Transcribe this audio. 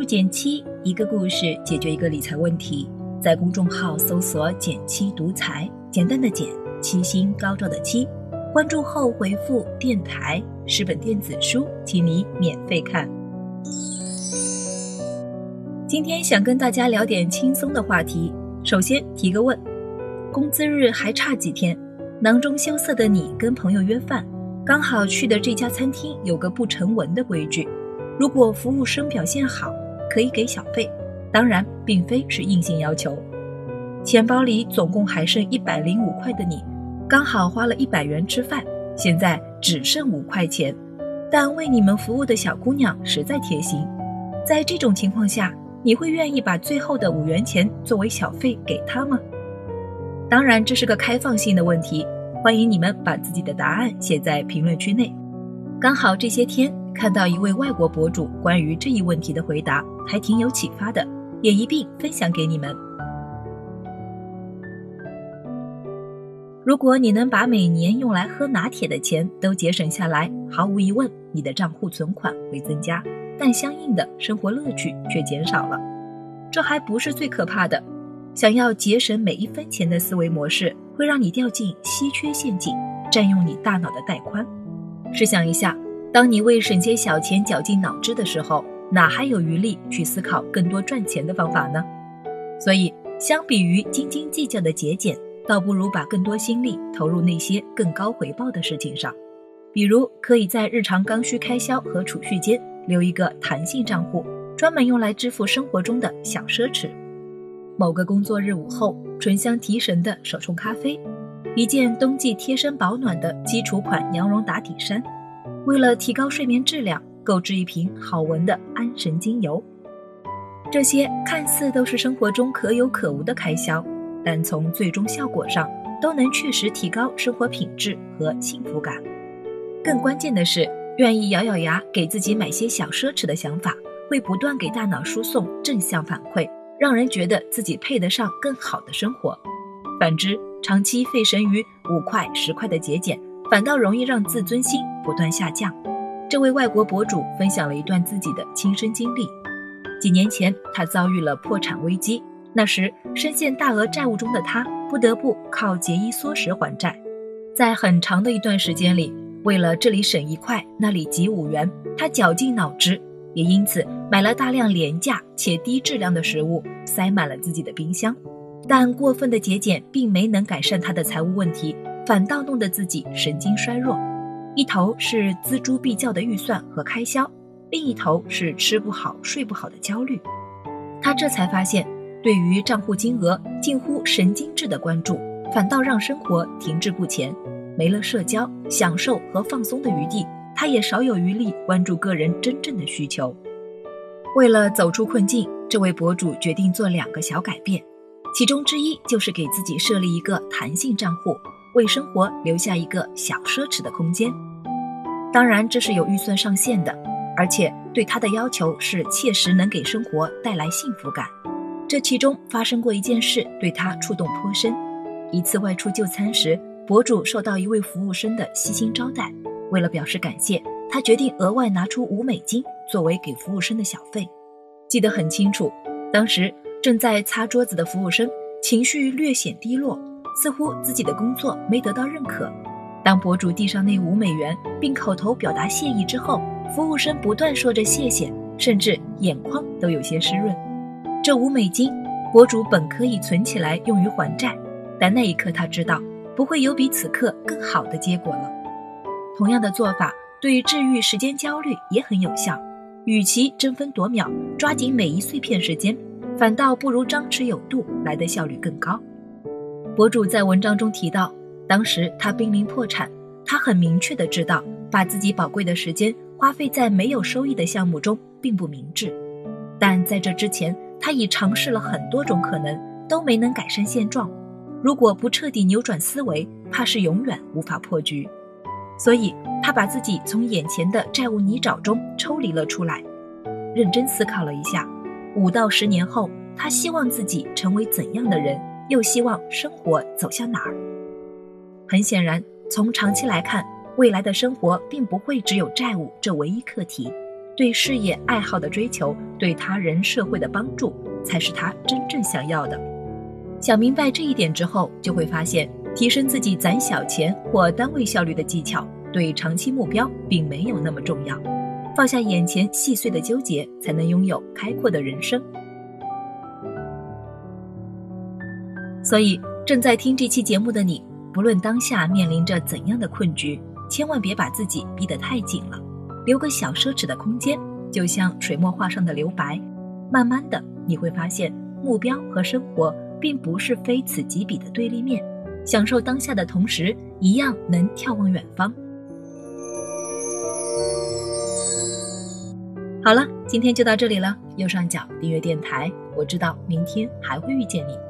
注减七，一个故事解决一个理财问题。在公众号搜索“减七独裁，简单的减，七星高照的七。关注后回复“电台”，十本电子书，请你免费看。今天想跟大家聊点轻松的话题。首先提个问：工资日还差几天？囊中羞涩的你跟朋友约饭，刚好去的这家餐厅有个不成文的规矩。如果服务生表现好，可以给小费，当然并非是硬性要求。钱包里总共还剩一百零五块的你，刚好花了一百元吃饭，现在只剩五块钱。但为你们服务的小姑娘实在贴心，在这种情况下，你会愿意把最后的五元钱作为小费给她吗？当然，这是个开放性的问题，欢迎你们把自己的答案写在评论区内。刚好这些天。看到一位外国博主关于这一问题的回答，还挺有启发的，也一并分享给你们。如果你能把每年用来喝拿铁的钱都节省下来，毫无疑问，你的账户存款会增加，但相应的生活乐趣却减少了。这还不是最可怕的，想要节省每一分钱的思维模式，会让你掉进稀缺陷阱，占用你大脑的带宽。试想一下。当你为省些小钱绞尽脑汁的时候，哪还有余力去思考更多赚钱的方法呢？所以，相比于斤斤计较的节俭，倒不如把更多心力投入那些更高回报的事情上。比如，可以在日常刚需开销和储蓄间留一个弹性账户，专门用来支付生活中的小奢侈。某个工作日午后，醇香提神的手冲咖啡，一件冬季贴身保暖的基础款羊绒打底衫。为了提高睡眠质量，购置一瓶好闻的安神精油。这些看似都是生活中可有可无的开销，但从最终效果上都能确实提高生活品质和幸福感。更关键的是，愿意咬咬牙给自己买些小奢侈的想法，会不断给大脑输送正向反馈，让人觉得自己配得上更好的生活。反之，长期费神于五块十块的节俭。反倒容易让自尊心不断下降。这位外国博主分享了一段自己的亲身经历：几年前，他遭遇了破产危机，那时深陷大额债务中的他，不得不靠节衣缩食还债。在很长的一段时间里，为了这里省一块，那里集五元，他绞尽脑汁，也因此买了大量廉价且低质量的食物，塞满了自己的冰箱。但过分的节俭并没能改善他的财务问题。反倒弄得自己神经衰弱，一头是锱铢必较的预算和开销，另一头是吃不好睡不好的焦虑。他这才发现，对于账户金额近乎神经质的关注，反倒让生活停滞不前，没了社交、享受和放松的余地，他也少有余力关注个人真正的需求。为了走出困境，这位博主决定做两个小改变，其中之一就是给自己设立一个弹性账户。为生活留下一个小奢侈的空间，当然这是有预算上限的，而且对他的要求是切实能给生活带来幸福感。这其中发生过一件事，对他触动颇深。一次外出就餐时，博主受到一位服务生的悉心招待，为了表示感谢，他决定额外拿出五美金作为给服务生的小费。记得很清楚，当时正在擦桌子的服务生情绪略显低落。似乎自己的工作没得到认可。当博主递上那五美元，并口头表达谢意之后，服务生不断说着谢谢，甚至眼眶都有些湿润。这五美金，博主本可以存起来用于还债，但那一刻他知道不会有比此刻更好的结果了。同样的做法对于治愈时间焦虑也很有效。与其争分夺秒抓紧每一碎片时间，反倒不如张弛有度来的效率更高。博主在文章中提到，当时他濒临破产，他很明确的知道，把自己宝贵的时间花费在没有收益的项目中并不明智。但在这之前，他已尝试了很多种可能，都没能改善现状。如果不彻底扭转思维，怕是永远无法破局。所以，他把自己从眼前的债务泥沼中抽离了出来，认真思考了一下，五到十年后，他希望自己成为怎样的人。又希望生活走向哪儿？很显然，从长期来看，未来的生活并不会只有债务这唯一课题。对事业爱好的追求，对他人社会的帮助，才是他真正想要的。想明白这一点之后，就会发现，提升自己攒小钱或单位效率的技巧，对长期目标并没有那么重要。放下眼前细碎的纠结，才能拥有开阔的人生。所以，正在听这期节目的你，不论当下面临着怎样的困局，千万别把自己逼得太紧了。留个小奢侈的空间，就像水墨画上的留白。慢慢的，你会发现目标和生活并不是非此即彼的对立面。享受当下的同时，一样能眺望远方。好了，今天就到这里了。右上角订阅电台，我知道明天还会遇见你。